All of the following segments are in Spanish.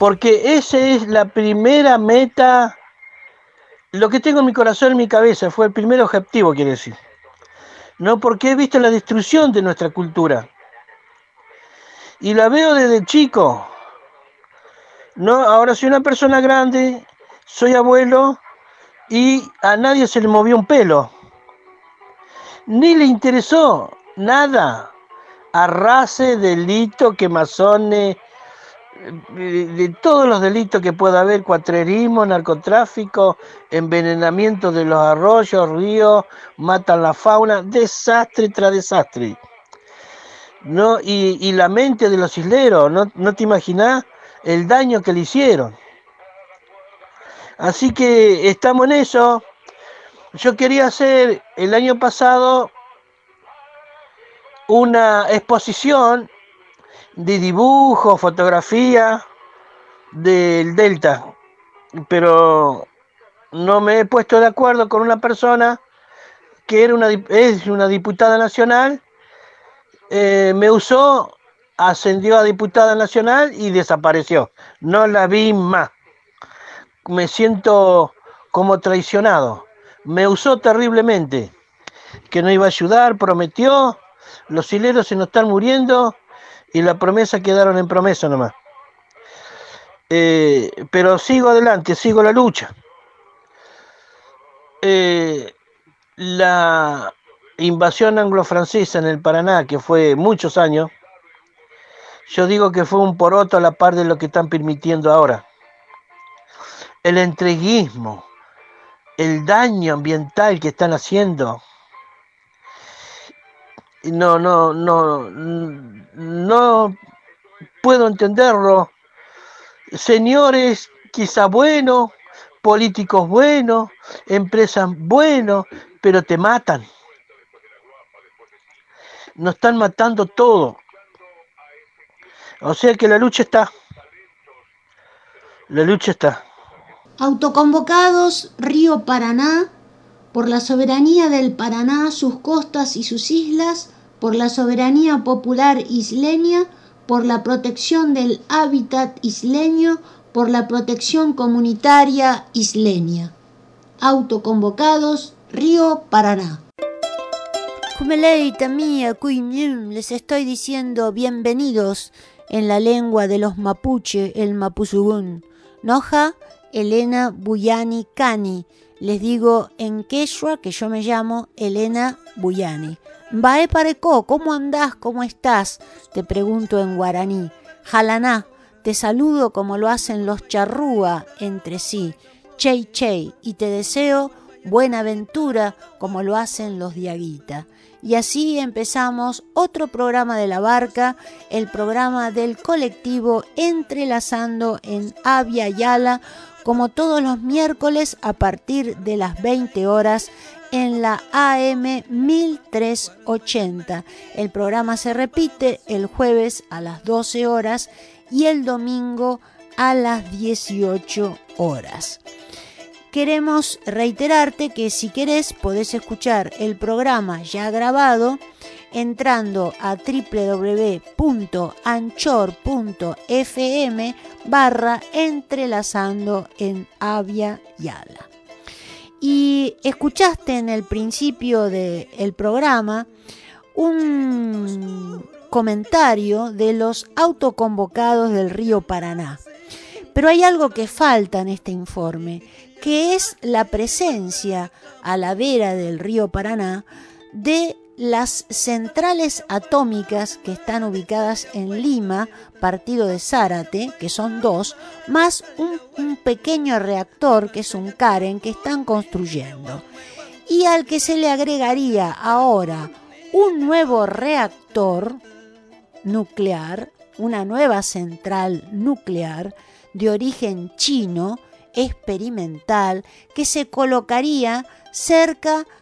Porque esa es la primera meta, lo que tengo en mi corazón, en mi cabeza, fue el primer objetivo, quiere decir. No porque he visto la destrucción de nuestra cultura. Y la veo desde chico. No, ahora soy una persona grande, soy abuelo y a nadie se le movió un pelo. Ni le interesó nada. Arrase, delito, quemazones, de, todos los delitos que pueda haber, cuatrerismo, narcotráfico, envenenamiento de los arroyos, ríos, matan la fauna, desastre tras desastre. ¿No? Y, la mente de los isleros, ¿no, no te imaginas el daño que le hicieron? Así que estamos en eso. Yo quería hacer el año pasado una exposición de dibujo, fotografía del Delta, pero no me he puesto de acuerdo con una persona que era una, es una diputada nacional, eh, me usó, ascendió a diputada nacional y desapareció. No la vi más. Me siento como traicionado. Me usó terriblemente, que no iba a ayudar, prometió, los hileros se nos están muriendo y la promesa quedaron en promesa nomás. Eh, pero sigo adelante, sigo la lucha. Eh, la invasión anglo-francesa en el Paraná, que fue muchos años, yo digo que fue un poroto a la par de lo que están permitiendo ahora. El entreguismo, el daño ambiental que están haciendo, no, no, no, no puedo entenderlo. Señores quizá buenos, políticos buenos, empresas buenos, pero te matan. Nos están matando todo. O sea que la lucha está. La lucha está. Autoconvocados Río Paraná por la soberanía del Paraná, sus costas y sus islas, por la soberanía popular isleña, por la protección del hábitat isleño, por la protección comunitaria isleña. Autoconvocados, Río Paraná. Kumeleita mía, les estoy diciendo bienvenidos en la lengua de los mapuche, el mapuzugún. Noja, Elena Buyani Cani les digo en quechua que yo me llamo Elena Buyani. Bae pareco, ¿cómo andás? ¿Cómo estás? Te pregunto en guaraní. Jalaná, te saludo como lo hacen los charrúa entre sí. Chey chey, y te deseo buena aventura como lo hacen los diaguita. Y así empezamos otro programa de la barca, el programa del colectivo Entrelazando en Avia Yala como todos los miércoles a partir de las 20 horas en la AM 1380. El programa se repite el jueves a las 12 horas y el domingo a las 18 horas. Queremos reiterarte que si querés podés escuchar el programa ya grabado entrando a www.anchor.fm barra entrelazando en Avia Yala. Y escuchaste en el principio del programa un comentario de los autoconvocados del río Paraná. Pero hay algo que falta en este informe, que es la presencia a la vera del río Paraná de las centrales atómicas que están ubicadas en Lima, partido de Zárate, que son dos, más un, pequeño reactor, que es un Karen, que están construyendo. Y al que se le agregaría ahora un nuevo reactor nuclear, una nueva central nuclear de origen chino experimental que se colocaría cerca de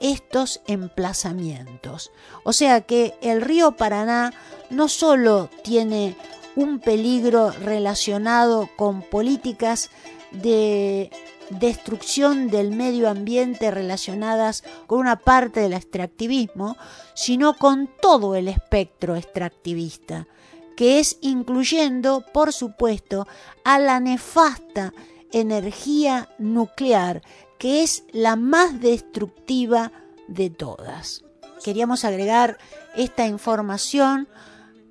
estos emplazamientos. O sea que el río Paraná no solo tiene un peligro relacionado con políticas de destrucción del medio ambiente relacionadas con una parte del extractivismo, sino con todo el espectro extractivista, que es incluyendo, por supuesto, a la nefasta energía nuclear, que es la más destructiva de todas. Queríamos agregar esta información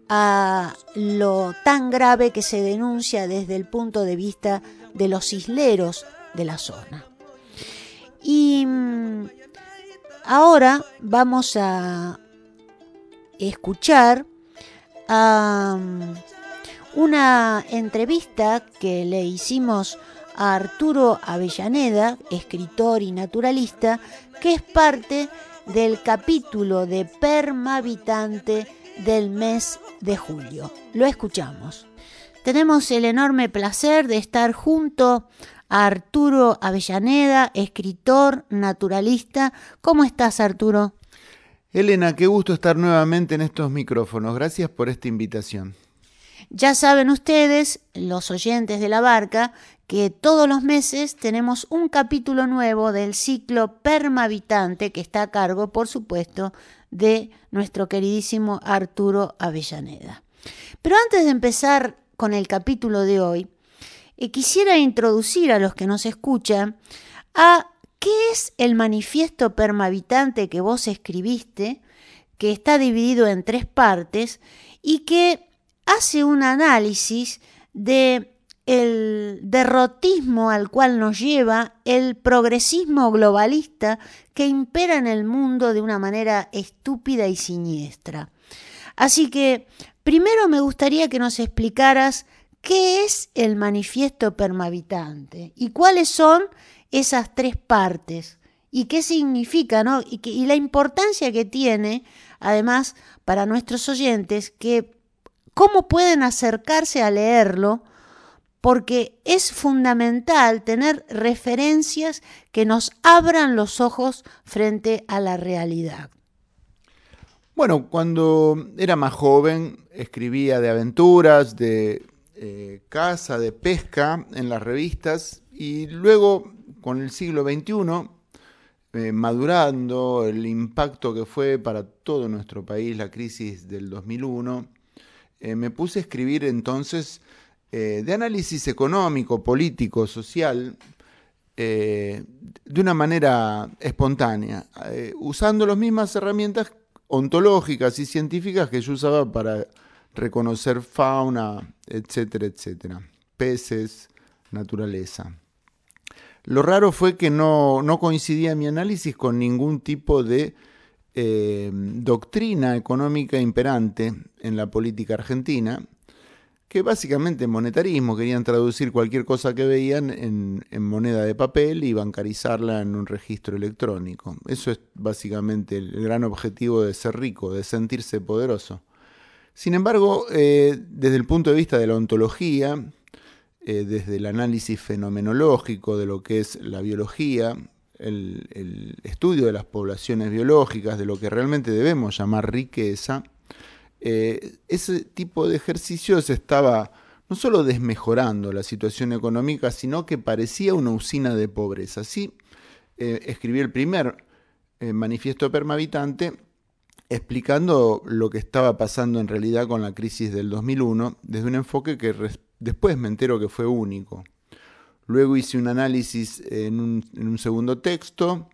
a lo tan grave que se denuncia desde el punto de vista de los isleros de la zona. Y mm, ahora vamos a escuchar a mm, una entrevista que le hicimos a Arturo Avellaneda, escritor y naturalista, que es parte del capítulo de Permavitante del mes de julio. Lo escuchamos. Tenemos el enorme placer de estar junto a Arturo Avellaneda, escritor, naturalista. ¿Cómo estás, Arturo? Elena, qué gusto estar nuevamente en estos micrófonos. Gracias por esta invitación. Ya saben ustedes, los oyentes de la barca, que todos los meses tenemos un capítulo nuevo del ciclo Permavitante que está a cargo, por supuesto, de nuestro queridísimo Arturo Avellaneda. Pero antes de empezar con el capítulo de hoy, eh, quisiera introducir a los que nos escuchan a qué es el manifiesto permavitante que vos escribiste, que está dividido en tres partes y que hace un análisis de el derrotismo al cual nos lleva el progresismo globalista que impera en el mundo de una manera estúpida y siniestra. Así que primero me gustaría que nos explicaras qué es el manifiesto permavitante y cuáles son esas tres partes y qué significa. Y, y la importancia que tiene, además, para nuestros oyentes, que cómo pueden acercarse a leerlo, porque es fundamental tener referencias que nos abran los ojos frente a la realidad. Bueno, cuando era más joven escribía de aventuras, de eh, caza, de pesca en las revistas y luego con el siglo XXI, eh, madurando el impacto que fue para todo nuestro país la crisis del 2001, eh, me puse a escribir entonces de análisis económico, político, social, de una manera espontánea, usando las mismas herramientas ontológicas y científicas que yo usaba para reconocer fauna, etcétera, etcétera, peces, naturaleza. Lo raro fue que no, coincidía mi análisis con ningún tipo de eh, doctrina económica imperante en la política argentina, que básicamente monetarismo, querían traducir cualquier cosa que veían en, moneda de papel y bancarizarla en un registro electrónico. Eso es básicamente el gran objetivo de ser rico, de sentirse poderoso. Sin embargo, eh, desde el punto de vista de la ontología, eh, desde el análisis fenomenológico de lo que es la biología, el, estudio de las poblaciones biológicas, de lo que realmente debemos llamar riqueza, eh, ese tipo de ejercicios estaba no solo desmejorando la situación económica, sino que parecía una usina de pobreza. Así escribí el primer manifiesto permavitante explicando lo que estaba pasando en realidad con la crisis del 2001 desde un enfoque que después me entero que fue único. Luego hice un análisis en un, segundo texto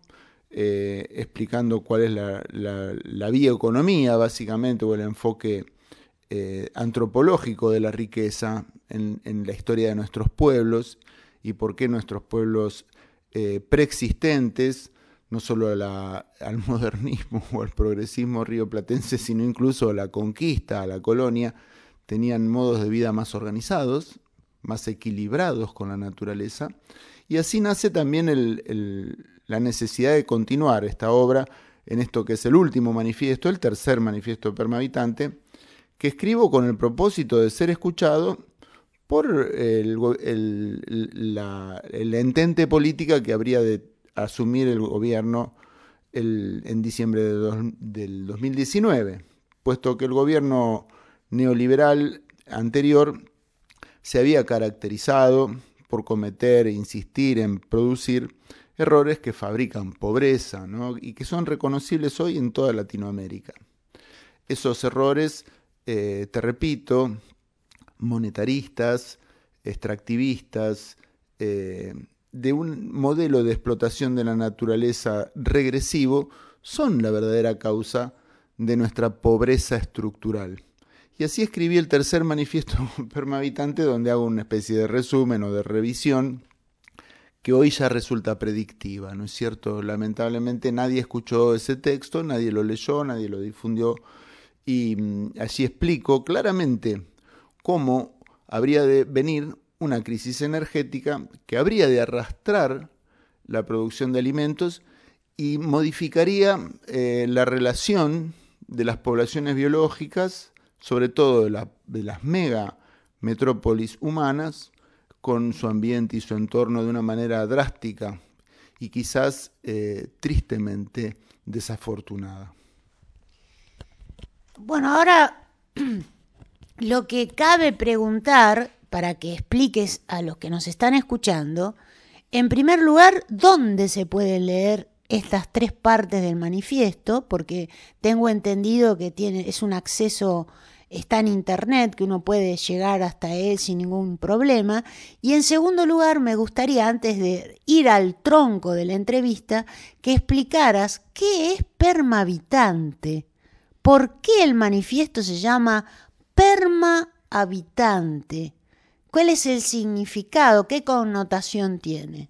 eh, explicando cuál es la, bioeconomía básicamente o el enfoque eh, antropológico de la riqueza en, la historia de nuestros pueblos y por qué nuestros pueblos eh, preexistentes no solo al modernismo o al progresismo rioplatense, sino incluso a la conquista, a la colonia, tenían modos de vida más organizados, más equilibrados con la naturaleza, y así nace también la necesidad de continuar esta obra en esto que es el último manifiesto, el tercer manifiesto permavitante, que escribo con el propósito de ser escuchado por el, la, entente política que habría de asumir el gobierno en diciembre del 2019, puesto que el gobierno neoliberal anterior se había caracterizado por cometer e insistir en producir errores que fabrican pobreza y que son reconocibles hoy en toda Latinoamérica. Esos errores, eh, te repito, monetaristas, extractivistas, eh, de un modelo de explotación de la naturaleza regresivo, son la verdadera causa de nuestra pobreza estructural. Y así escribí el tercer manifiesto permavitante donde hago una especie de resumen o de revisión que hoy ya resulta predictiva, ¿no es cierto? Lamentablemente nadie escuchó ese texto, nadie lo leyó, nadie lo difundió y mm, allí explico claramente cómo habría de venir una crisis energética que habría de arrastrar la producción de alimentos y modificaría eh, la relación de las poblaciones biológicas sobre todo de, las mega metrópolis humanas, con su ambiente y su entorno de una manera drástica y quizás eh, tristemente desafortunada. Bueno, ahora lo que cabe preguntar para que expliques a los que nos están escuchando, en primer lugar, ¿dónde se puede leer estas tres partes del manifiesto? Porque tengo entendido que tiene, es un acceso está en internet, que uno puede llegar hasta él sin ningún problema. Y en segundo lugar, me gustaría, antes de ir al tronco de la entrevista, que explicaras qué es permahabitante. ¿Por qué el manifiesto se llama permahabitante? ¿Cuál es el significado? ¿Qué connotación tiene?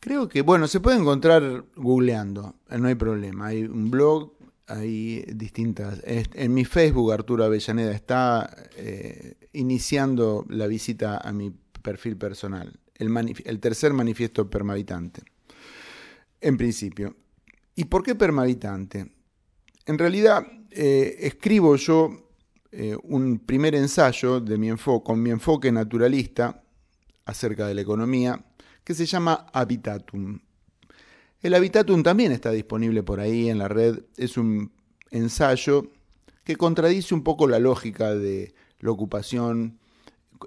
Creo que, bueno, se puede encontrar googleando, no hay problema. Hay un blog hay distintas. En mi Facebook, Arturo Avellaneda está eh, iniciando la visita a mi perfil personal, el, tercer manifiesto permavitante. En principio. ¿Y por qué permavitante? En realidad, eh, escribo yo eh, un primer ensayo de mi con mi enfoque naturalista acerca de la economía, que se llama Habitatum. El Habitatum también está disponible por ahí en la red. Es un ensayo que contradice un poco la lógica de la ocupación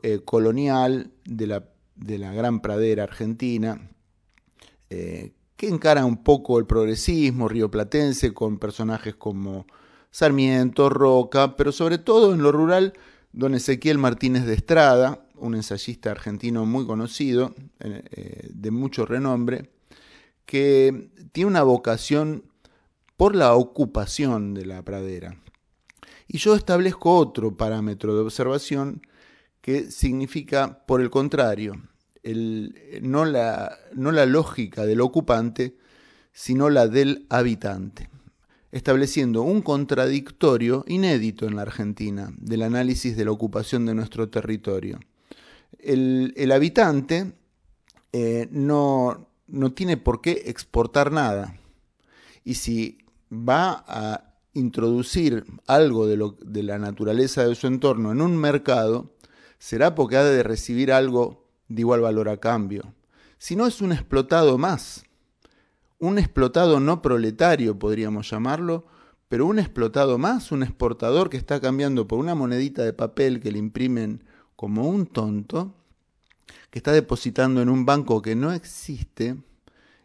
eh, colonial de la, gran pradera argentina, eh, que encara un poco el progresismo rioplatense con personajes como Sarmiento, Roca, pero sobre todo en lo rural, don Ezequiel Martínez de Estrada, un ensayista argentino muy conocido, eh, de mucho renombre, que tiene una vocación por la ocupación de la pradera. Y yo establezco otro parámetro de observación que significa, por el contrario, no, la, no la lógica del ocupante, sino la del habitante, estableciendo un contradictorio inédito en la Argentina del análisis de la ocupación de nuestro territorio. El, habitante eh, no, no tiene por qué exportar nada. Y si va a introducir algo de, lo, de la naturaleza de su entorno en un mercado, será porque ha de recibir algo de igual valor a cambio. Si no es un explotado más, un explotado no proletario podríamos llamarlo, pero un explotado más, un exportador que está cambiando por una monedita de papel que le imprimen como un tonto, que está depositando en un banco que no existe,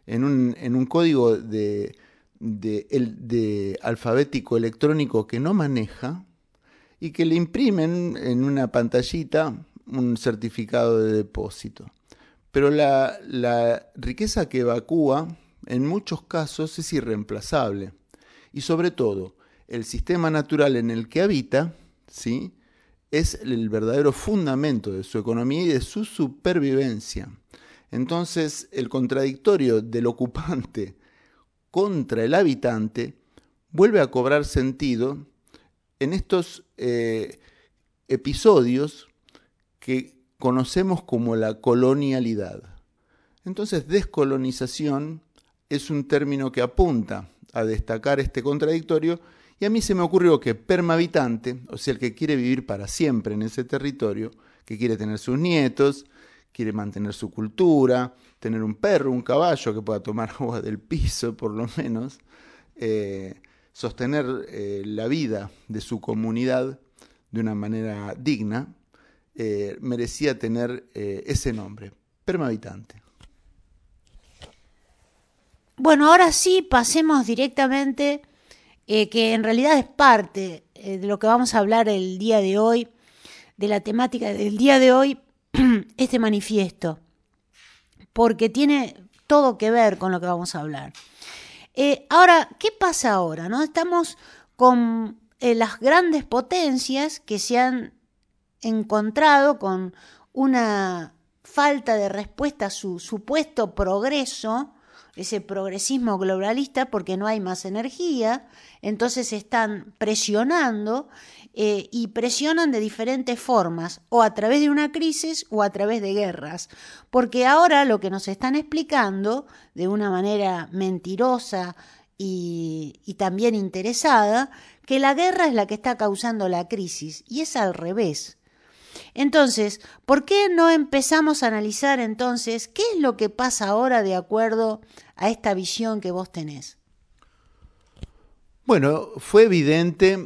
en un, en un código de, de, alfabético electrónico que no maneja, y que le imprimen en una pantallita un certificado de depósito. Pero la, la, riqueza que evacúa en muchos casos es irreemplazable. Y sobre todo, el sistema natural en el que habita, ¿sí? Es el verdadero fundamento de su economía y de su supervivencia. Entonces, el contradictorio del ocupante contra el habitante vuelve a cobrar sentido en estos eh, episodios que conocemos como la colonialidad. Entonces, descolonización es un término que apunta a destacar este contradictorio Y a mí se me ocurrió que permavitante, o sea, el que quiere vivir para siempre en ese territorio, que quiere tener sus nietos, quiere mantener su cultura, tener un perro, un caballo que pueda tomar agua del piso por lo menos, eh, sostener eh, la vida de su comunidad de una manera digna, eh, merecía tener ese nombre, permavitante. Bueno, ahora sí pasemos directamente, que en realidad es parte de lo que vamos a hablar el día de hoy, de la temática del día de hoy, este manifiesto, porque tiene todo que ver con lo que vamos a hablar. Eh, ahora, ¿qué pasa ahora? No? Estamos con eh, las grandes potencias que se han encontrado con una falta de respuesta a su supuesto progreso, ese progresismo globalista, porque no hay más energía, entonces están presionando eh, y presionan de diferentes formas, o a través de una crisis o a través de guerras. Porque ahora lo que nos están explicando, de una manera mentirosa y, y también interesada, que la guerra es la que está causando la crisis, y es al revés. Entonces, ¿por qué no empezamos a analizar entonces qué es lo que pasa ahora de acuerdo a esta visión que vos tenés? Bueno, fue evidente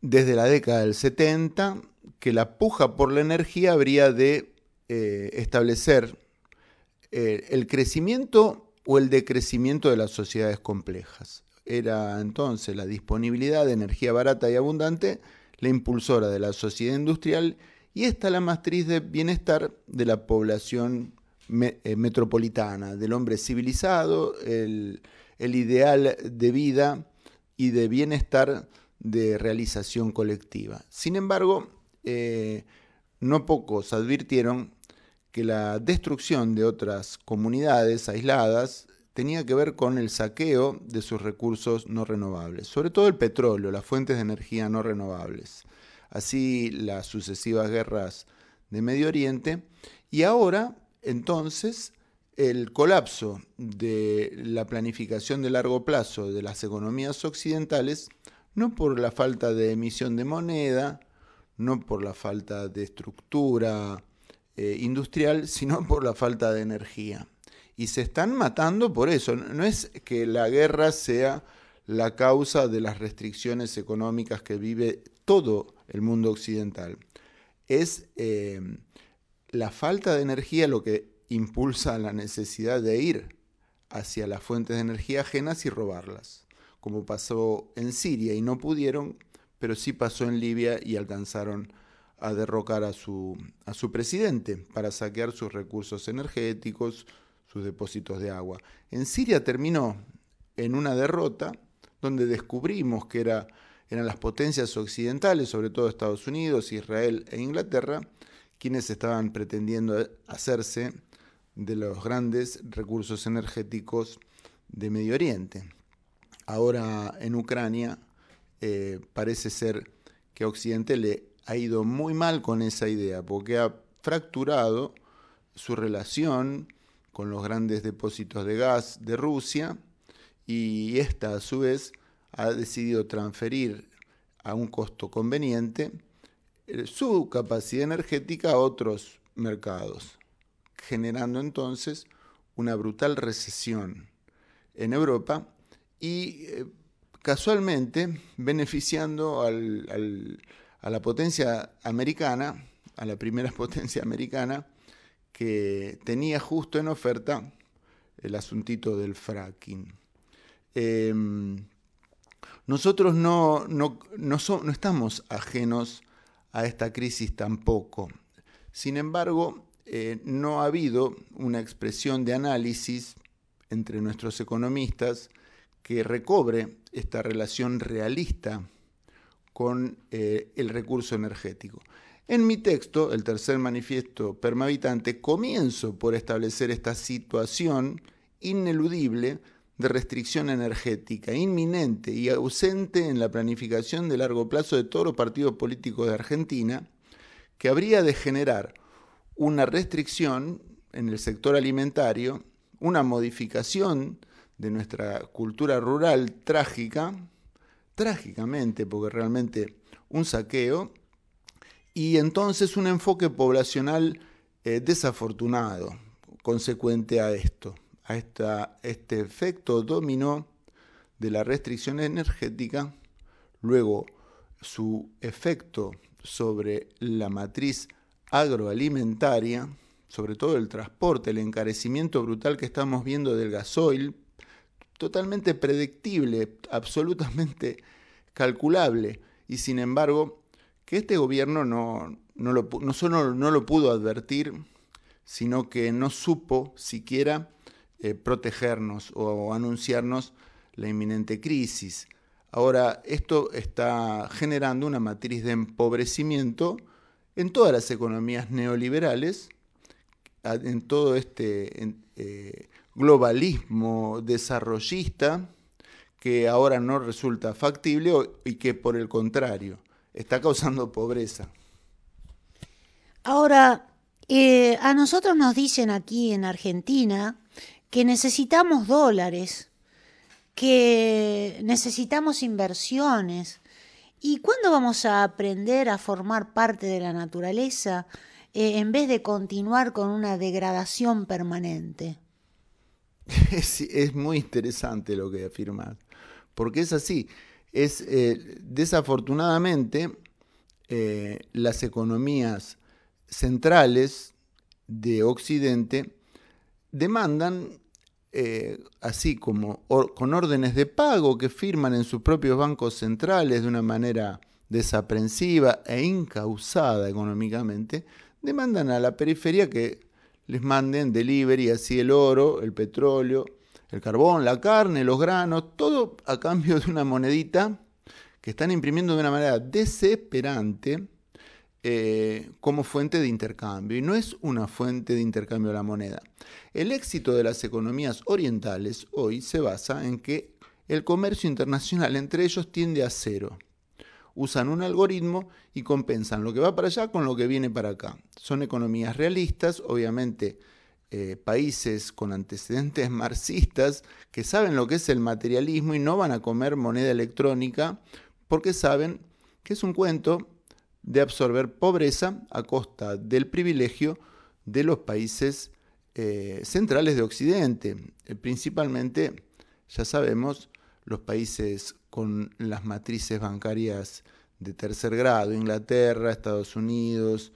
desde la década del 70 que la puja por la energía habría de eh, establecer eh, el crecimiento o el decrecimiento de las sociedades complejas. Era entonces la disponibilidad de energía barata y abundante la impulsora de la sociedad industrial y esta la matriz de bienestar de la población eh, metropolitana, del hombre civilizado, el, ideal de vida y de bienestar de realización colectiva. Sin embargo, eh, no pocos advirtieron que la destrucción de otras comunidades aisladas tenía que ver con el saqueo de sus recursos no renovables, sobre todo el petróleo, las fuentes de energía no renovables. Así las sucesivas guerras de Medio Oriente y ahora, entonces, el colapso de la planificación de largo plazo de las economías occidentales no por la falta de emisión de moneda, no por la falta de estructura eh, industrial, sino por la falta de energía. Y se están matando por eso. No es que la guerra sea la causa de las restricciones económicas que vive todo el mundo occidental. Es eh, la falta de energía lo que impulsa la necesidad de ir hacia las fuentes de energía ajenas y robarlas como pasó en Siria y no pudieron, pero sí pasó en Libia y alcanzaron a derrocar a su, a su presidente para saquear sus recursos energéticos, sus depósitos de agua. En Siria terminó en una derrota donde descubrimos que era, eran las potencias occidentales, sobre todo Estados Unidos, Israel e Inglaterra, quienes estaban pretendiendo hacerse de los grandes recursos energéticos de Medio Oriente. Ahora en Ucrania, eh, parece ser que a Occidente le ha ido muy mal con esa idea, porque ha fracturado su relación con los grandes depósitos de gas de Rusia y esta a su vez ha decidido transferir a un costo conveniente su capacidad energética a otros mercados, generando entonces una brutal recesión en Europa y eh, casualmente beneficiando a la potencia americana, a la primera potencia americana, que tenía justo en oferta el asuntito del fracking. Em, nosotros no, no, no, estamos ajenos a esta crisis tampoco. Sin embargo, eh, no ha habido una expresión de análisis entre nuestros economistas que recobre esta relación realista con eh, el recurso energético. En mi texto, el tercer manifiesto permavitante, comienzo por establecer esta situación ineludible de restricción energética, inminente y ausente en la planificación de largo plazo de todos los partidos políticos de Argentina, que habría de generar una restricción en el sector alimentario, una modificación de nuestra cultura rural trágica, trágicamente, porque realmente un saqueo, y entonces un enfoque poblacional eh, desafortunado, consecuente a esto, a este efecto dominó de la restricción energética, luego su efecto sobre la matriz agroalimentaria, sobre todo el transporte, el encarecimiento brutal que estamos viendo del gasoil, totalmente predictible, absolutamente calculable, y sin embargo, que este gobierno no, no, no solo no lo pudo advertir, sino que no supo siquiera eh, protegernos o anunciarnos la inminente crisis. Ahora, esto está generando una matriz de empobrecimiento en todas las economías neoliberales, en todo este eh, globalismo desarrollista que ahora no resulta factible y que por el contrario está causando pobreza. Ahora, eh, a nosotros nos dicen aquí en Argentina que necesitamos dólares, que necesitamos inversiones. ¿Y cuándo vamos a aprender a formar parte de la naturaleza eh, en vez de continuar con una degradación permanente? Es, muy interesante lo que afirmas, porque es así. Es eh, desafortunadamente eh, las economías centrales de Occidente demandan eh, así como con órdenes de pago que firman en sus propios bancos centrales de una manera desaprensiva e incausada económicamente, demandan a la periferia que les manden delivery así el oro, el petróleo, el carbón, la carne, los granos, todo a cambio de una monedita que están imprimiendo de una manera desesperante eh, como fuente de intercambio y no es una fuente de intercambio la moneda. El éxito de las economías orientales hoy se basa en que el comercio internacional entre ellos tiende a cero. Usan un algoritmo y compensan lo que va para allá con lo que viene para acá. Son economías realistas, obviamente eh, países con antecedentes marxistas que saben lo que es el materialismo y no van a comer moneda electrónica porque saben que es un cuento de absorber pobreza a costa del privilegio de los países eh, centrales de Occidente, eh, principalmente, ya sabemos, los países con las matrices bancarias de tercer grado, Inglaterra, Estados Unidos,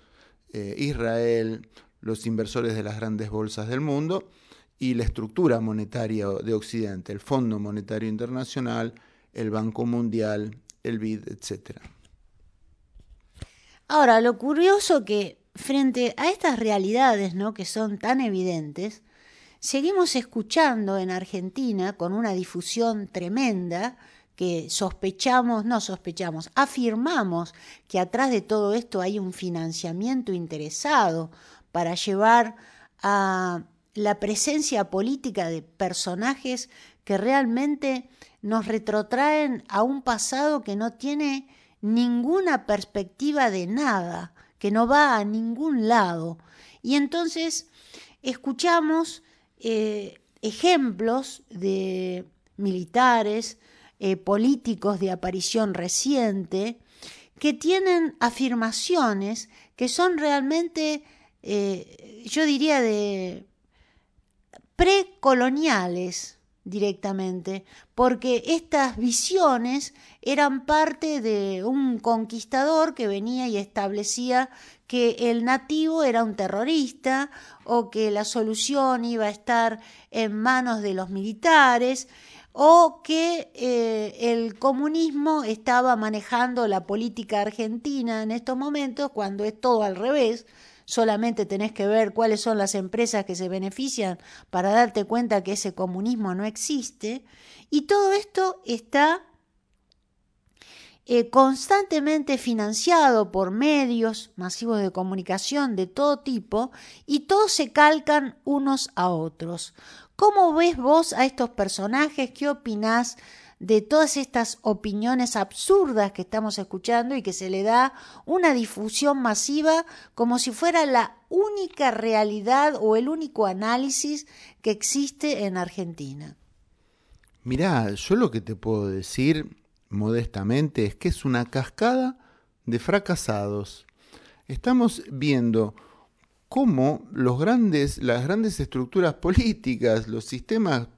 eh, Israel, los inversores de las grandes bolsas del mundo y la estructura monetaria de Occidente, el Fondo Monetario Internacional, el Banco Mundial, el BID, etcétera. Ahora, lo curioso que frente a estas realidades ¿no? que son tan evidentes, seguimos escuchando en Argentina con una difusión tremenda que sospechamos, no sospechamos, afirmamos que atrás de todo esto hay un financiamiento interesado para llevar a la presencia política de personajes que realmente nos retrotraen a un pasado que no tiene ninguna perspectiva de nada, que no va a ningún lado. Y entonces escuchamos eh, ejemplos de militares, eh, políticos de aparición reciente, que tienen afirmaciones que son realmente, eh, yo diría, de precoloniales, directamente, porque estas visiones eran parte de un conquistador que venía y establecía que el nativo era un terrorista o que la solución iba a estar en manos de los militares o que eh, el comunismo estaba manejando la política argentina en estos momentos cuando es todo al revés, solamente tenés que ver cuáles son las empresas que se benefician para darte cuenta que ese comunismo no existe. Y todo esto está eh, constantemente financiado por medios masivos de comunicación de todo tipo y todos se calcan unos a otros. ¿Cómo ves vos a estos personajes? ¿Qué opinás de todas estas opiniones absurdas que estamos escuchando y que se le da una difusión masiva como si fuera la única realidad o el único análisis que existe en Argentina. Mirá, yo lo que te puedo decir, modestamente, es que es una cascada de fracasados. Estamos viendo cómo los grandes, las grandes estructuras políticas, los sistemas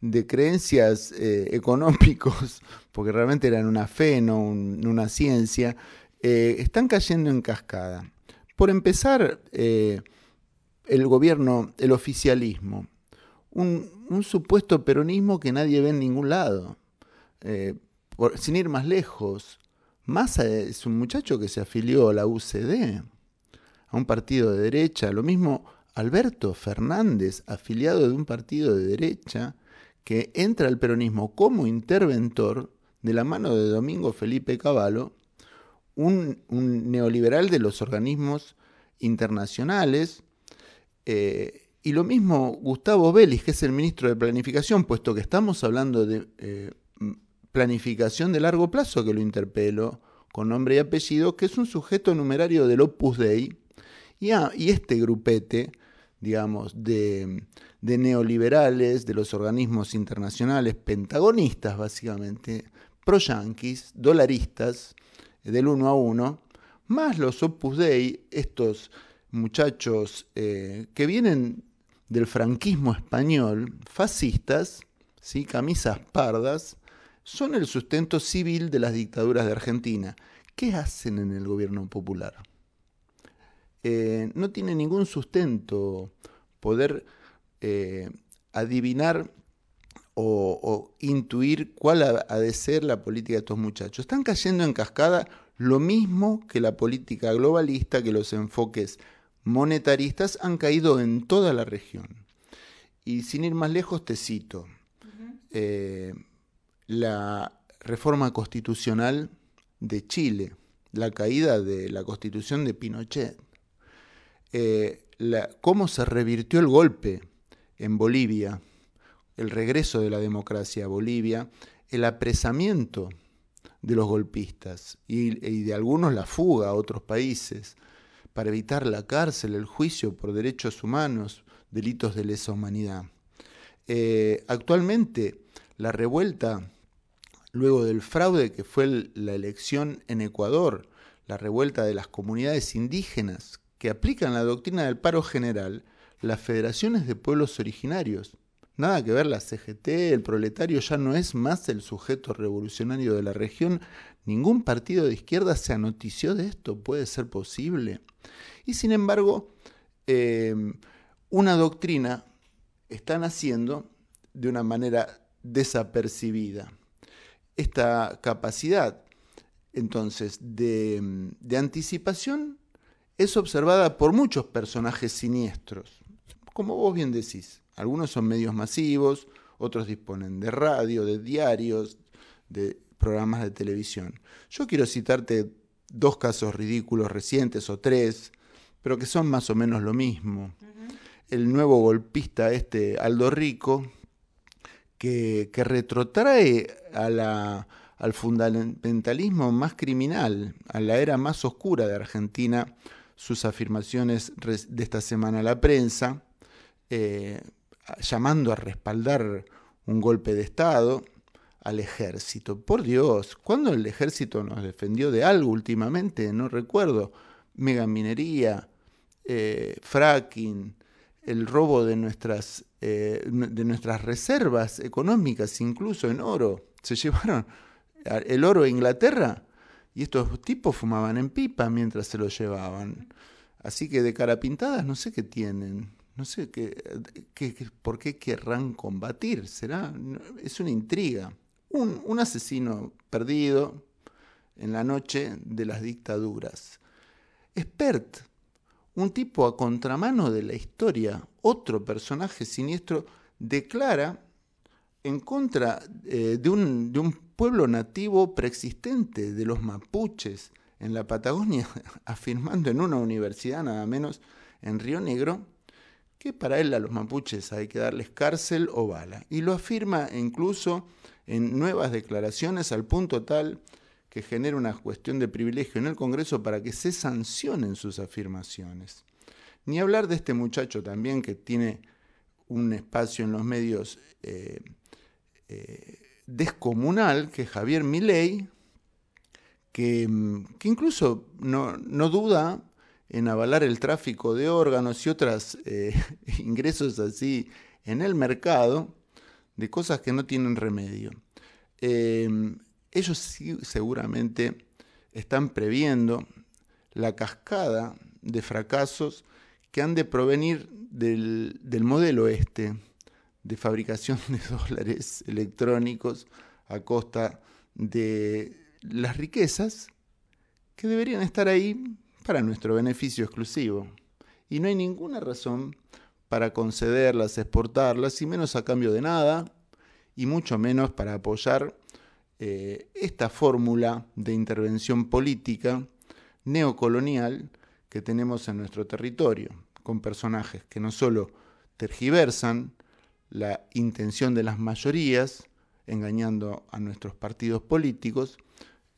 de creencias eh, económicos, porque realmente eran una fe, no una ciencia, eh, están cayendo en cascada. Por empezar, eh, el gobierno, el oficialismo, un, supuesto peronismo que nadie ve en ningún lado. sin ir más lejos, Massa es un muchacho que se afilió a la UCD, a un partido de derecha. Lo mismo Alberto Fernández, afiliado de un partido de derecha, que entra al peronismo como interventor de la mano de Domingo Felipe Cavallo, un, neoliberal de los organismos internacionales, eh, y lo mismo Gustavo Vélez, que es el ministro de Planificación, puesto que estamos hablando de eh, planificación de largo plazo que lo interpelo con nombre y apellido, que es un sujeto numerario del Opus Dei, y, ah, y este grupete, digamos, de, neoliberales, de los organismos internacionales, pentagonistas básicamente, pro-yanquis, dolaristas, del uno a uno, más los Opus Dei, estos muchachos eh, que vienen del franquismo español, fascistas, ¿sí? camisas pardas, son el sustento civil de las dictaduras de Argentina. ¿Qué hacen en el gobierno popular? Eh, no tiene ningún sustento poder eh, adivinar o, intuir cuál ha, de ser la política de estos muchachos. Están cayendo en cascada lo mismo que la política globalista, que los enfoques monetaristas han caído en toda la región. Y sin ir más lejos, te cito la reforma constitucional de Chile, la caída de la constitución de Pinochet, eh, cómo se revirtió el golpe en Bolivia, el regreso de la democracia a Bolivia, el apresamiento de los golpistas y, de algunos la fuga a otros países para evitar la cárcel, el juicio por derechos humanos, delitos de lesa humanidad. Eh, actualmente la revuelta luego del fraude que fue la elección en Ecuador, la revuelta de las comunidades indígenas que aplican la doctrina del paro general, las federaciones de pueblos originarios. Nada que ver la CGT, el proletario ya no es más el sujeto revolucionario de la región. Ningún partido de izquierda se anotició de esto, puede ser posible. Y sin embargo, eh, una doctrina está naciendo de una manera desapercibida esta capacidad entonces de, anticipación es observada por muchos personajes siniestros. Como vos bien decís, algunos son medios masivos, otros disponen de radio, de diarios, de programas de televisión. Yo quiero citarte dos casos ridículos recientes o tres, pero que son más o menos lo mismo. El nuevo golpista este Aldo Rico, que, retrotrae al fundamentalismo más criminal, a la era más oscura de Argentina, sus afirmaciones de esta semana a la prensa, eh, llamando a respaldar un golpe de Estado al ejército. Por Dios, ¿cuándo el ejército nos defendió de algo últimamente? No recuerdo. Megaminería, eh, fracking, el robo de nuestras, eh, de nuestras reservas económicas, incluso en oro. Se llevaron el oro a Inglaterra y estos tipos fumaban en pipa mientras se lo llevaban. Así que de cara pintadas no sé qué tienen. No sé qué, por qué querrán combatir. Será, es una intriga. Un, un asesino perdido en la noche de las dictaduras. Expert un tipo a contramano de la historia, otro personaje siniestro, declara en contra eh, de, un, pueblo nativo preexistente, de los mapuches, en la Patagonia, afirmando en una universidad nada menos en Río Negro, que para él a los mapuches hay que darles cárcel o bala. Y lo afirma incluso en nuevas declaraciones al punto tal que genera una cuestión de privilegio en el Congreso para que se sancionen sus afirmaciones. Ni hablar de este muchacho también que tiene un espacio en los medios eh, eh, descomunal que Javier Milei, que, que incluso no, duda en avalar el tráfico de órganos y otros eh, ingresos así en el mercado de cosas que no tienen remedio. Eh, ellos seguramente están previendo la cascada de fracasos que han de provenir del, del modelo este de fabricación de dólares electrónicos a costa de las riquezas que deberían estar ahí para nuestro beneficio exclusivo. Y no hay ninguna razón para concederlas, exportarlas, y menos a cambio de nada, y mucho menos para apoyar eh, esta fórmula de intervención política neocolonial que tenemos en nuestro territorio, con personajes que no solo tergiversan la intención de las mayorías, engañando a nuestros partidos políticos,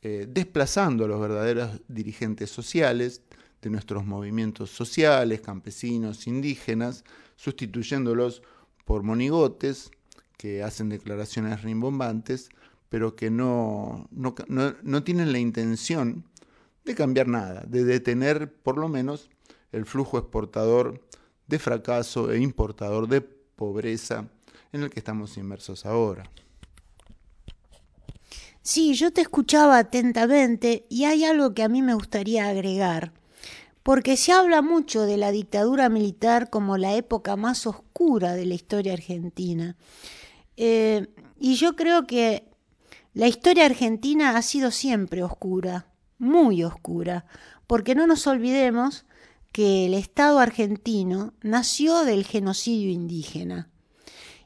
eh, desplazando a los verdaderos dirigentes sociales de nuestros movimientos sociales, campesinos, indígenas, sustituyéndolos por monigotes que hacen declaraciones rimbombantes, pero que no, no, no tienen la intención de cambiar nada, de detener por lo menos el flujo exportador de fracaso e importador de pobreza en el que estamos inmersos ahora. Sí, yo te escuchaba atentamente y hay algo que a mí me gustaría agregar, porque se habla mucho de la dictadura militar como la época más oscura de la historia argentina. Eh, y yo creo que la historia argentina ha sido siempre oscura, muy oscura, porque no nos olvidemos que el Estado argentino nació del genocidio indígena.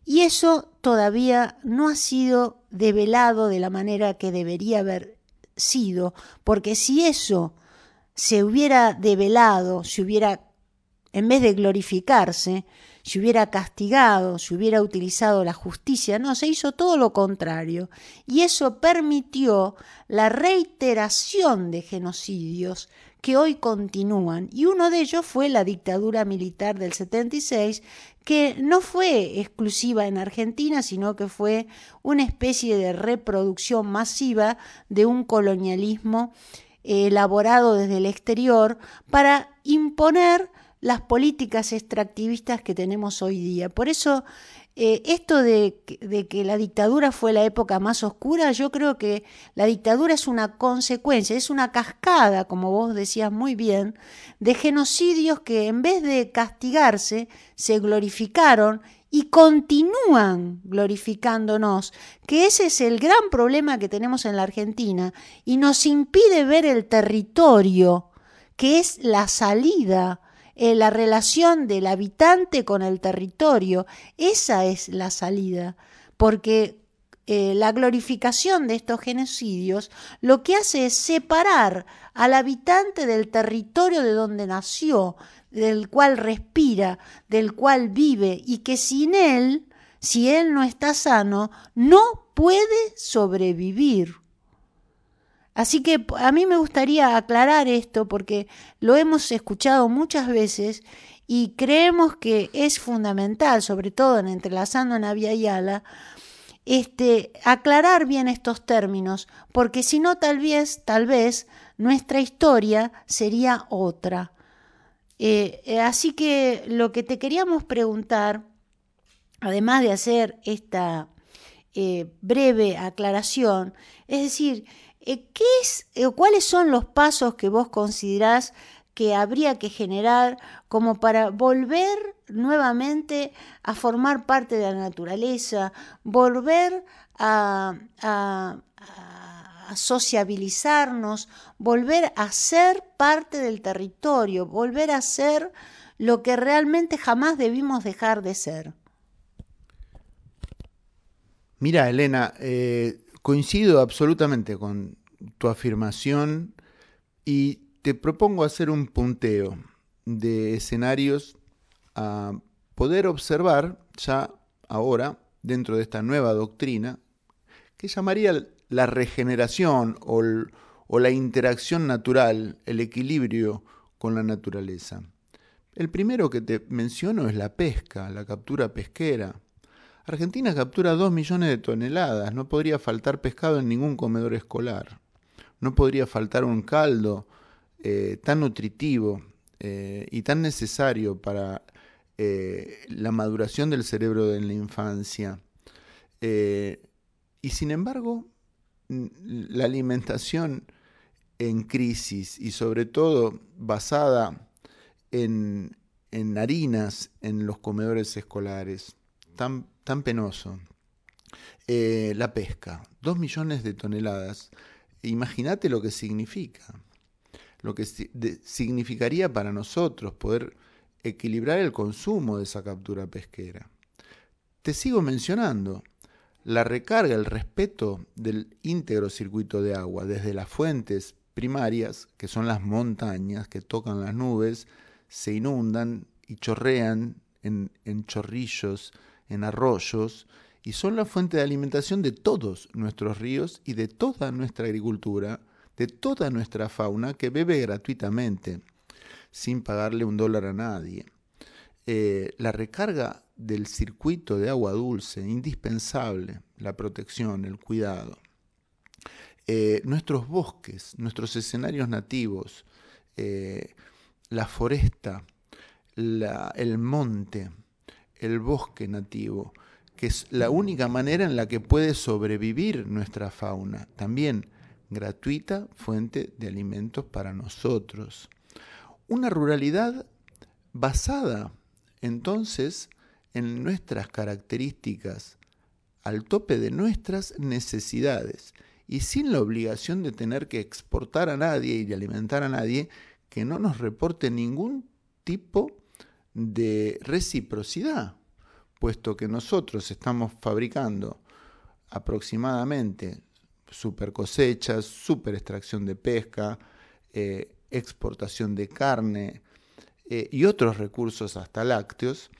Y eso todavía no ha sido develado de la manera que debería haber sido, porque si eso se hubiera develado, si hubiera, en vez de glorificarse, se hubiera castigado, se hubiera utilizado la justicia, no, se hizo todo lo contrario. Y eso permitió la reiteración de genocidios que hoy continúan. Y uno de ellos fue la dictadura militar del 76, que no fue exclusiva en Argentina, sino que fue una especie de reproducción masiva de un colonialismo elaborado desde el exterior para imponer las políticas extractivistas que tenemos hoy día. Por eso, eh, esto de, de, que la dictadura fue la época más oscura, yo creo que la dictadura es una consecuencia, es una cascada, como vos decías muy bien, de genocidios que en vez de castigarse, se glorificaron y continúan glorificándonos, que ese es el gran problema que tenemos en la Argentina y nos impide ver el territorio, que es la salida eh, la relación del habitante con el territorio. Esa es la salida, porque eh, la glorificación de estos genocidios lo que hace es separar al habitante del territorio de donde nació, del cual respira, del cual vive, y que sin él, si él no está sano, no puede sobrevivir. Así que a mí me gustaría aclarar esto porque lo hemos escuchado muchas veces y creemos que es fundamental, sobre todo en entrelazando Navia y Ala, este, aclarar bien estos términos, porque si no, tal vez, tal vez, nuestra historia sería otra. Eh, eh, así que lo que te queríamos preguntar, además de hacer esta eh, breve aclaración, es decir, ¿qué es, eh, ¿cuáles son los pasos que vos considerás que habría que generar como para volver nuevamente a formar parte de la naturaleza, volver a, sociabilizarnos, volver a ser parte del territorio, volver a ser lo que realmente jamás debimos dejar de ser. Mira, Elena, eh, Coincido absolutamente con tu afirmación y te propongo hacer un punteo de escenarios a poder observar ya ahora dentro de esta nueva doctrina que llamaría la regeneración o, o la interacción natural, el equilibrio con la naturaleza. El primero que te menciono es la pesca, la captura pesquera. Argentina captura 2 millones de toneladas, no podría faltar pescado en ningún comedor escolar, no podría faltar un caldo eh, tan nutritivo eh, y tan necesario para eh, la maduración del cerebro en la infancia. y sin embargo, la alimentación en crisis y sobre todo basada en, en harinas en los comedores escolares, tan, tan penoso. Eh, la pesca, dos millones de toneladas. Imagínate lo que significa, lo que significaría para nosotros poder equilibrar el consumo de esa captura pesquera. Te sigo mencionando, la recarga, el respeto del íntegro circuito de agua, desde las fuentes primarias, que son las montañas que tocan las nubes, se inundan y chorrean en, chorrillos, en arroyos, y son la fuente de alimentación de todos nuestros ríos y de toda nuestra agricultura, de toda nuestra fauna que bebe gratuitamente, sin pagarle un dólar a nadie. Eh, la recarga del circuito de agua dulce, indispensable, la protección, el cuidado. Eh, nuestros bosques, nuestros escenarios nativos, eh, la foresta, el monte, el bosque nativo, que es la única manera en la que puede sobrevivir nuestra fauna. También gratuita fuente de alimentos para nosotros. Una ruralidad basada entonces en nuestras características, al tope de nuestras necesidades y sin la obligación de tener que exportar a nadie y de alimentar a nadie que no nos reporte ningún tipo de reciprocidad, puesto que nosotros estamos fabricando aproximadamente super cosechas, super extracción de pesca, eh, exportación de carne eh, y otros recursos hasta lácteos,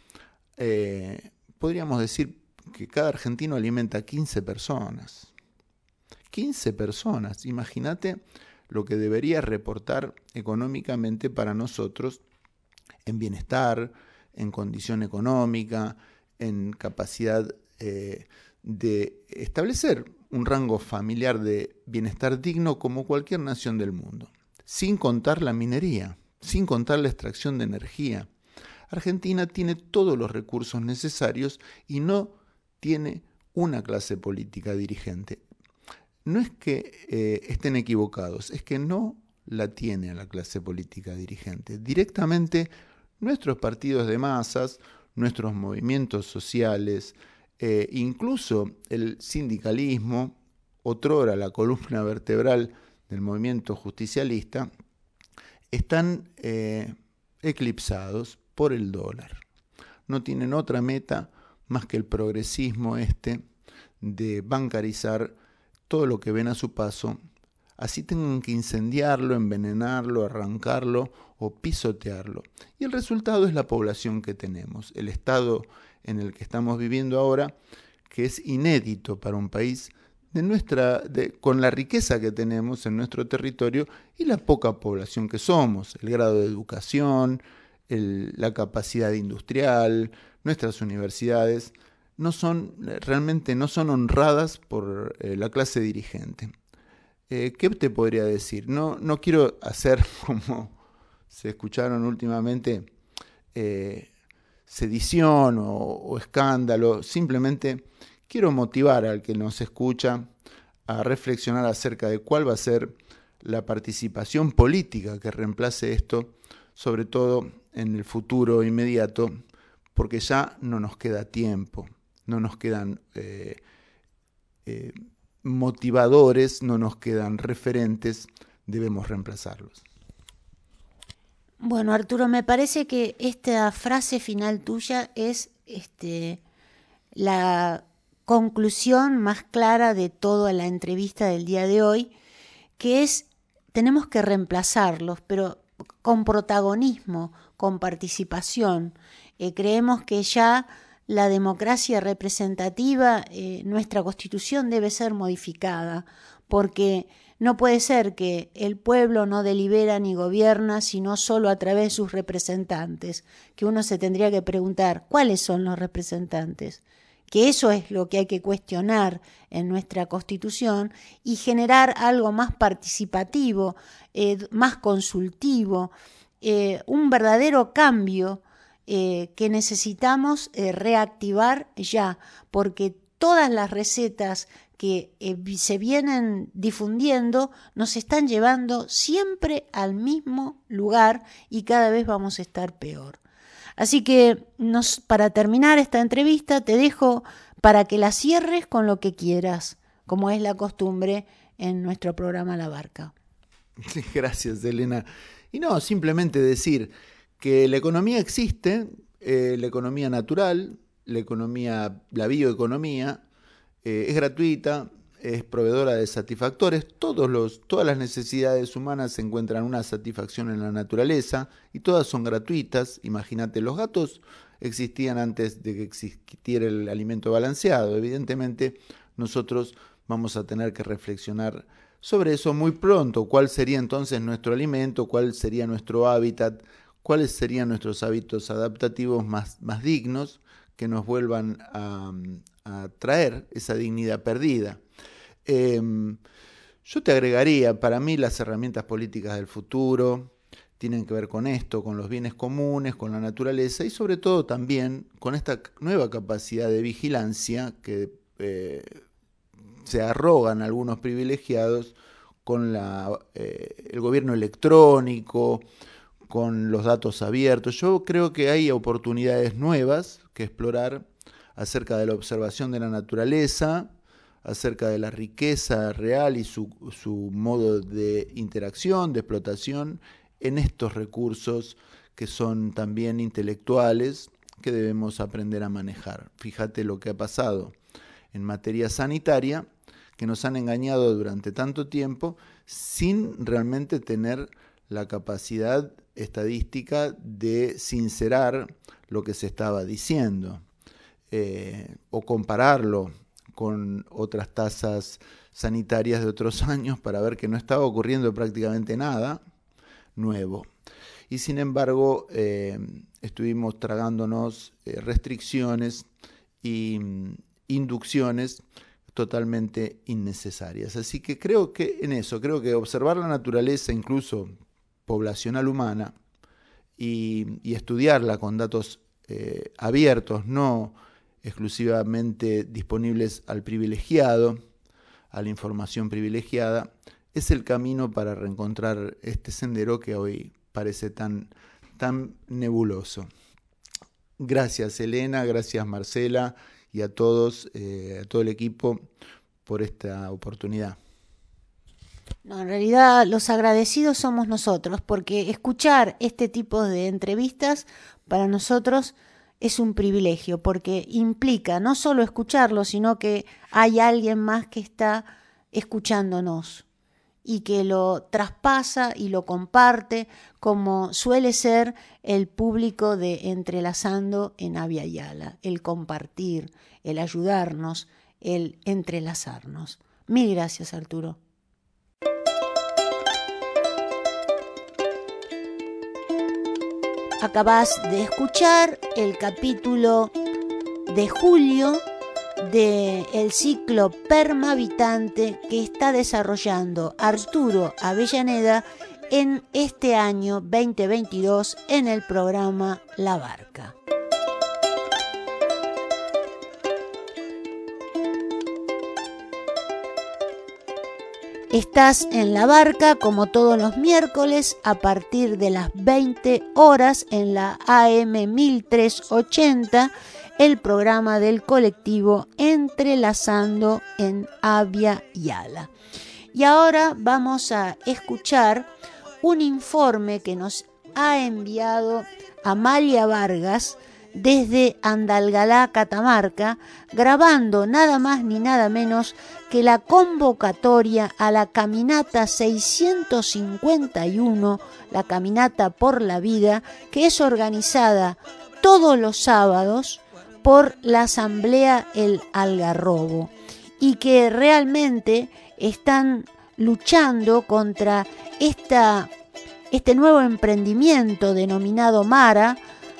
eh, podríamos decir que cada argentino alimenta 15 personas. 15 personas, imagínate lo que debería reportar económicamente para nosotros en bienestar, en condición económica, en capacidad eh, de establecer un rango familiar de bienestar digno como cualquier nación del mundo, sin contar la minería, sin contar la extracción de energía. Argentina tiene todos los recursos necesarios y no tiene una clase política dirigente. No es que eh, estén equivocados, es que no la tiene a la clase política dirigente. Directamente nuestros partidos de masas, nuestros movimientos sociales, eh, incluso el sindicalismo, otrora la columna vertebral del movimiento justicialista, están eh, eclipsados por el dólar. No tienen otra meta más que el progresismo este de bancarizar todo lo que ven a su paso así tengan que incendiarlo, envenenarlo, arrancarlo o pisotearlo. Y el resultado es la población que tenemos, el estado en el que estamos viviendo ahora, que es inédito para un país de nuestra, con la riqueza que tenemos en nuestro territorio y la poca población que somos, el grado de educación, la capacidad industrial, nuestras universidades, no son, realmente no son honradas por eh, la clase dirigente. Eh, ¿qué te podría decir? No, no quiero hacer como se escucharon últimamente eh, sedición o, escándalo, simplemente quiero motivar al que nos escucha a reflexionar acerca de cuál va a ser la participación política que reemplace esto, sobre todo en el futuro inmediato, porque ya no nos queda tiempo, no nos quedan eh, motivadores, no nos quedan referentes, debemos reemplazarlos. Bueno, Arturo, me parece que esta frase final tuya es este, la conclusión más clara de toda la entrevista del día de hoy, que es, tenemos que reemplazarlos, pero con protagonismo, con participación. Eh, creemos que ya la democracia representativa, eh, nuestra constitución debe ser modificada, porque no puede ser que el pueblo no delibera ni gobierna sino solo a través de sus representantes, que uno se tendría que preguntar cuáles son los representantes, que eso es lo que hay que cuestionar en nuestra constitución y generar algo más participativo, eh, más consultivo, eh, un verdadero cambio eh, que necesitamos reactivar ya, porque todas las recetas que se vienen difundiendo nos están llevando siempre al mismo lugar y cada vez vamos a estar peor. Así que nos, para terminar esta entrevista te dejo para que la cierres con lo que quieras, como es la costumbre en nuestro programa La Barca. Gracias, Elena. Y no, simplemente decir que la economía existe, eh, la economía natural, la economía, la bioeconomía, eh, es gratuita, es proveedora de satisfactores. Todos los, todas las necesidades humanas encuentran una satisfacción en la naturaleza y todas son gratuitas. Imagínate, los gatos existían antes de que existiera el alimento balanceado. Evidentemente, nosotros vamos a tener que reflexionar sobre eso muy pronto. ¿Cuál sería entonces nuestro alimento? ¿Cuál sería nuestro hábitat? ¿Cuáles serían nuestros hábitos adaptativos más, más dignos que nos vuelvan a, traer esa dignidad perdida? Em, yo te agregaría, para mí las herramientas políticas del futuro tienen que ver con esto, con los bienes comunes, con la naturaleza y sobre todo también con esta nueva capacidad de vigilancia que eh, se arrogan algunos privilegiados con eh, el gobierno electrónico, con los datos abiertos. Yo creo que hay oportunidades nuevas que explorar acerca de la observación de la naturaleza, acerca de la riqueza real y su, modo de interacción, de explotación en estos recursos que son también intelectuales que debemos aprender a manejar. Fíjate lo que ha pasado en materia sanitaria, que nos han engañado durante tanto tiempo sin realmente tener la capacidad estadística de sincerar lo que se estaba diciendo eh, o compararlo con otras tasas sanitarias de otros años para ver que no estaba ocurriendo prácticamente nada nuevo. Y sin embargo, eh, estuvimos tragándonos eh, restricciones e inducciones totalmente innecesarias. Así que creo que en eso, creo que observar la naturaleza, incluso poblacional humana, y, estudiarla con datos eh, abiertos, no exclusivamente disponibles al privilegiado, a la información privilegiada, es el camino para reencontrar este sendero que hoy parece tan, tan nebuloso. Gracias Elena, gracias Marcela y a todos, eh, a todo el equipo por esta oportunidad. No, en realidad los agradecidos somos nosotros, porque escuchar este tipo de entrevistas para nosotros es un privilegio porque implica no solo escucharlo, sino que hay alguien más que está escuchándonos y que lo traspasa y lo comparte como suele ser el público de Entrelazando en Avia Yala, el compartir, el ayudarnos, el entrelazarnos. Mil gracias, Arturo. Acabas de escuchar el capítulo de julio del el ciclo permavitante que está desarrollando Arturo Avellaneda en este año 2022 en el programa La Barca. Estás en la barca como todos los miércoles a partir de las 20 horas en la AM 1380, el programa del colectivo Entrelazando en Avia Yala. Y ahora vamos a escuchar un informe que nos ha enviado Amalia Vargas desde Andalgalá, Catamarca, grabando nada más ni nada menos que la convocatoria a la caminata 651, la caminata por la vida, que es organizada todos los sábados por la Asamblea El Algarrobo y que realmente están luchando contra esta, este nuevo emprendimiento denominado Mara,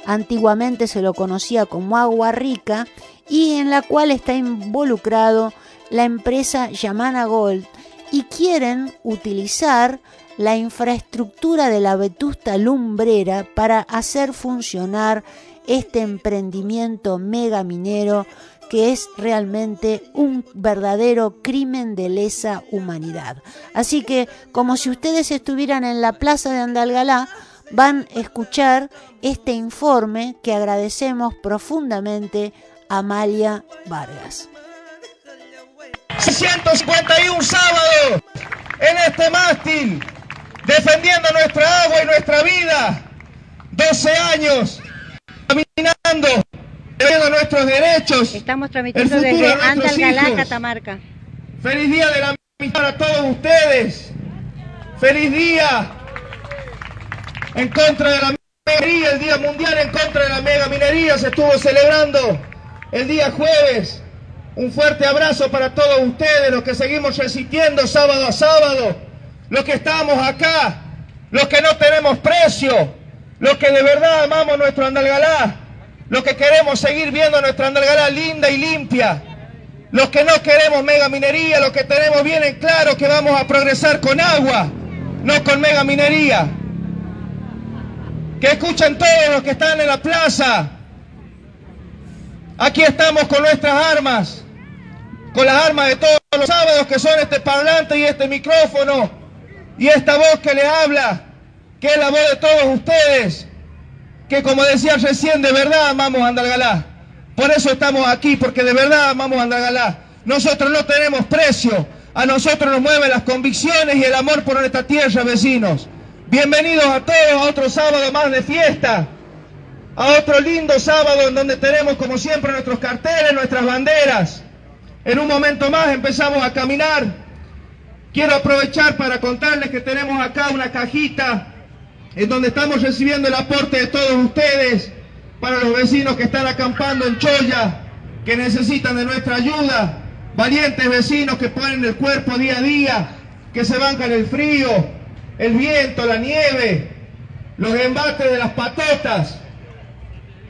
antiguamente se lo conocía como Agua Rica, y en la cual está involucrado la empresa Yamana Gold y quieren utilizar la infraestructura de la vetusta lumbrera para hacer funcionar este emprendimiento mega minero que es realmente un verdadero crimen de lesa humanidad. Así que, como si ustedes estuvieran en la plaza de Andalgalá, van a escuchar este informe que agradecemos profundamente a Amalia Vargas. 651 sábados en este mástil, defendiendo nuestra agua y nuestra vida. 12 años caminando, defendiendo nuestros derechos. Estamos transmitiendo desde Andalgalá, Catamarca. Feliz día de la amistad para todos ustedes. Feliz día en contra de la minería, el Día Mundial en contra de la mega minería se estuvo celebrando el día jueves. Un fuerte abrazo para todos ustedes, los que seguimos resistiendo sábado a sábado, los que estamos acá, los que no tenemos precio, los que de verdad amamos nuestro Andalgalá, los que queremos seguir viendo nuestra Andalgalá linda y limpia, los que no queremos mega minería, los que tenemos bien en claro que vamos a progresar con agua, no con mega minería. Que escuchen todos los que están en la plaza. Aquí estamos con nuestras armas, con las armas de todos los sábados que son este parlante y este micrófono y esta voz que le habla, que es la voz de todos ustedes, que como decía recién, de verdad amamos a Andalgalá. Por eso estamos aquí, porque de verdad amamos a Andalgalá. Nosotros no tenemos precio, a nosotros nos mueven las convicciones y el amor por nuestra tierra, vecinos. Bienvenidos a todos a otro sábado más de fiesta, a otro lindo sábado en donde tenemos como siempre nuestros carteles, nuestras banderas. En un momento más empezamos a caminar. Quiero aprovechar para contarles que tenemos acá una cajita en donde estamos recibiendo el aporte de todos ustedes para los vecinos que están acampando en Choya, que necesitan de nuestra ayuda, valientes vecinos que ponen el cuerpo día a día, que se bancan el frío, el viento, la nieve, los embates de las patotas,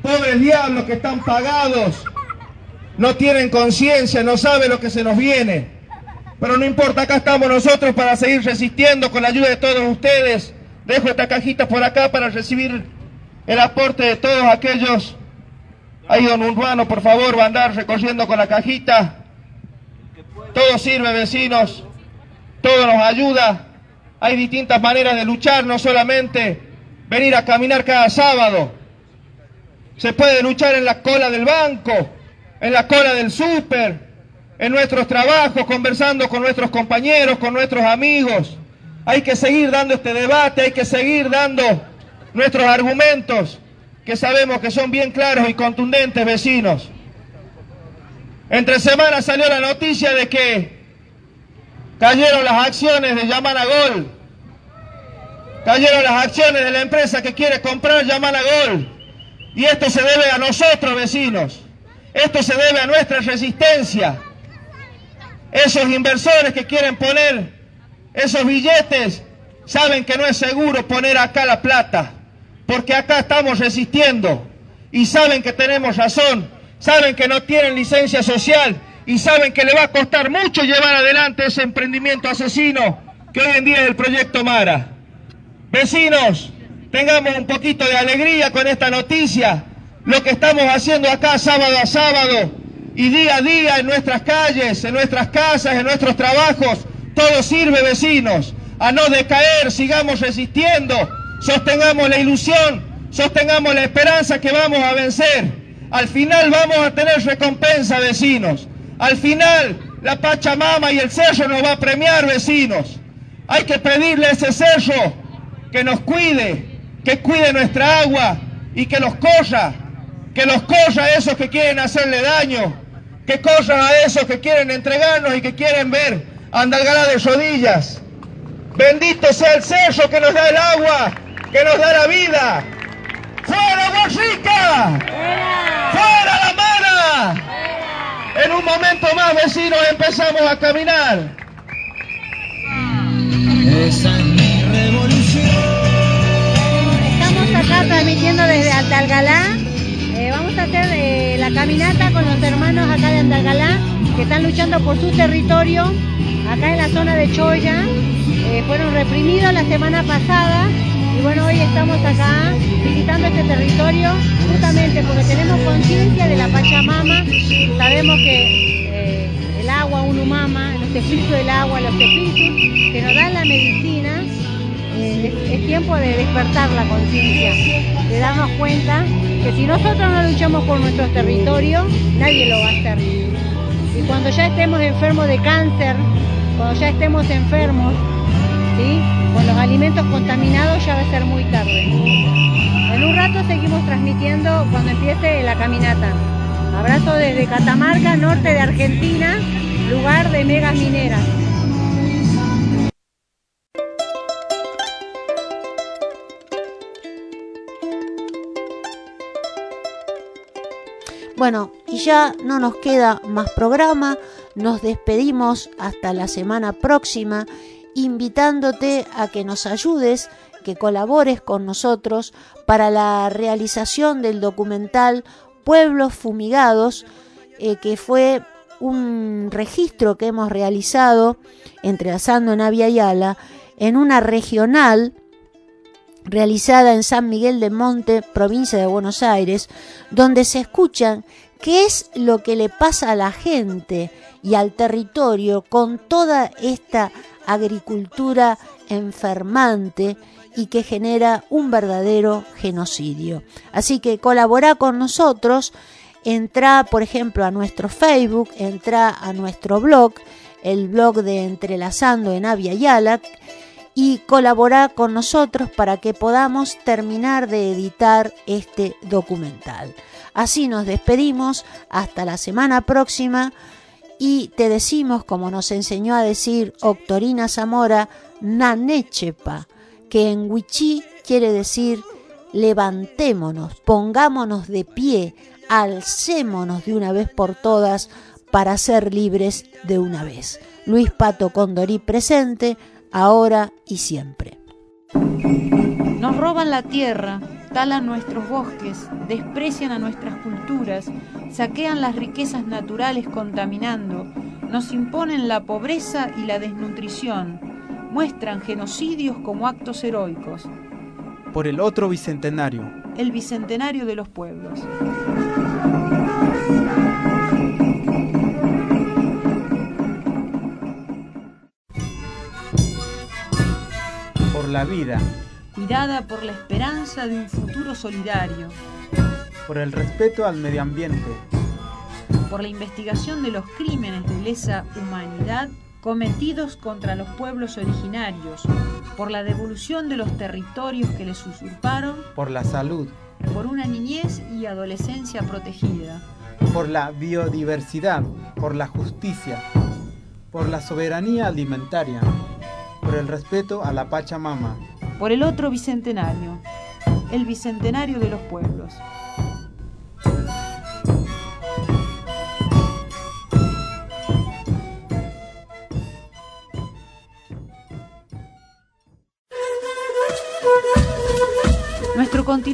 pobres diablos que están pagados, no tienen conciencia, no saben lo que se nos viene. Pero no importa, acá estamos nosotros para seguir resistiendo con la ayuda de todos ustedes. Dejo esta cajita por acá para recibir el aporte de todos aquellos. Ahí don Urbano, por favor, va a andar recorriendo con la cajita. Todo sirve, vecinos. Todo nos ayuda. Hay distintas maneras de luchar, no solamente venir a caminar cada sábado. Se puede luchar en la cola del banco, en la cola del súper, en nuestros trabajos, conversando con nuestros compañeros, con nuestros amigos. Hay que seguir dando este debate, hay que seguir dando nuestros argumentos, que sabemos que son bien claros y contundentes, vecinos. Entre semanas salió la noticia de que cayeron las acciones de Yamana Gol, cayeron las acciones de la empresa que quiere comprar Yamana Gol, y esto se debe a nosotros, vecinos. Esto se debe a nuestra resistencia. Esos inversores que quieren poner esos billetes saben que no es seguro poner acá la plata, porque acá estamos resistiendo. Y saben que tenemos razón, saben que no tienen licencia social y saben que le va a costar mucho llevar adelante ese emprendimiento asesino que hoy en día es el proyecto Mara. Vecinos, tengamos un poquito de alegría con esta noticia lo que estamos haciendo acá sábado a sábado y día a día en nuestras calles, en nuestras casas, en nuestros trabajos, todo sirve vecinos, a no decaer, sigamos resistiendo, sostengamos la ilusión, sostengamos la esperanza que vamos a vencer. Al final vamos a tener recompensa vecinos, al final la Pachamama y el cerro nos va a premiar vecinos. Hay que pedirle a ese cerro que nos cuide, que cuide nuestra agua y que los corra que los corra a esos que quieren hacerle daño, que corran a esos que quieren entregarnos y que quieren ver Andalgalá de rodillas. Bendito sea el cerro que nos da el agua, que nos da la vida. ¡Fuera Borrica! ¡Fuera la mala! En un momento más, vecinos, empezamos a caminar. Esa es mi revolución. Estamos acá transmitiendo desde Andalgalá vamos a hacer eh, la caminata con los hermanos hermanos acá de Andalgalá que están luchando por su territorio, acá en la zona de Choya. Eh, fueron reprimidos la semana pasada y bueno, hoy estamos acá visitando este territorio justamente porque tenemos conciencia de la Pachamama, sabemos que eh, el agua, uno mama, los espíritus del agua, los espíritus que nos dan la medicina, eh, es, tiempo de despertar la conciencia, de darnos cuenta que si nosotros no luchamos por nuestro territorio, nadie lo va a hacer. Y cuando ya estemos enfermos de cáncer, cuando ya estemos enfermos, ¿sí? Con los alimentos contaminados ya va a ser muy tarde. En un rato seguimos transmitiendo cuando empiece la caminata. Abrazo desde Catamarca, norte de Argentina, lugar de megas mineras. Bueno, y ya no nos queda más programa, nos despedimos hasta la semana próxima, invitándote a que nos ayudes, que colabores con nosotros para la realización del documental Pueblos Fumigados, eh, que fue un registro que hemos realizado entrelazando en Avia en una regional realizada en San Miguel de Monte, provincia de Buenos Aires, donde se escuchan qué es lo que le pasa a la gente y al territorio con toda esta agricultura enfermante y que genera un verdadero genocidio. Así que colabora con nosotros, entra por ejemplo a nuestro Facebook, entra a nuestro blog, el blog de Entrelazando en Avia Yala, y colabora con nosotros para que podamos terminar de editar este documental. Así nos despedimos hasta la semana próxima y te decimos, como nos enseñó a decir Octorina Zamora, Nanechepa, que en Huichí quiere decir levantémonos, pongámonos de pie, alcémonos de una vez por todas para ser libres de una vez. Luis Pato Condorí presente, ahora y siempre. Nos roban la tierra, talan nuestros bosques, desprecian a nuestras culturas, saquean las riquezas naturales contaminando, nos imponen la pobreza y la desnutrición, muestran genocidios como actos heroicos. Por el otro bicentenario. El bicentenario de los pueblos. la vida, cuidada por la esperanza de un futuro solidario, por el respeto al medio ambiente, por la investigación de los crímenes de lesa humanidad cometidos contra los pueblos originarios, por la devolución de los territorios que les usurparon, por la salud, por una niñez y adolescencia protegida, por la biodiversidad, por la justicia, por la soberanía alimentaria, por el respeto a la Pachamama, por el otro bicentenario, el bicentenario de los pueblos.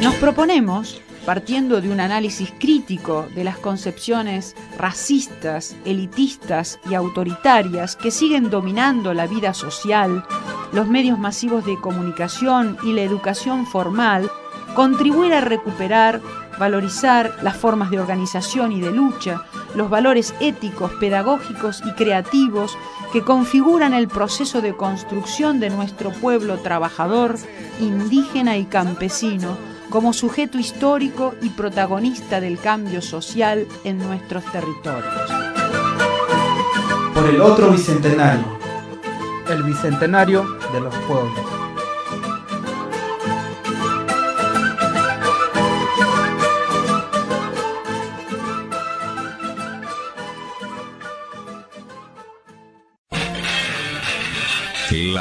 Nos proponemos partiendo de un análisis crítico de las concepciones racistas, elitistas y autoritarias que siguen dominando la vida social, los medios masivos de comunicación y la educación formal, contribuir a recuperar, valorizar las formas de organización y de lucha, los valores éticos, pedagógicos y creativos que configuran el proceso de construcción de nuestro pueblo trabajador, indígena y campesino como sujeto histórico y protagonista del cambio social en nuestros territorios. Por el otro bicentenario, el bicentenario de los pueblos.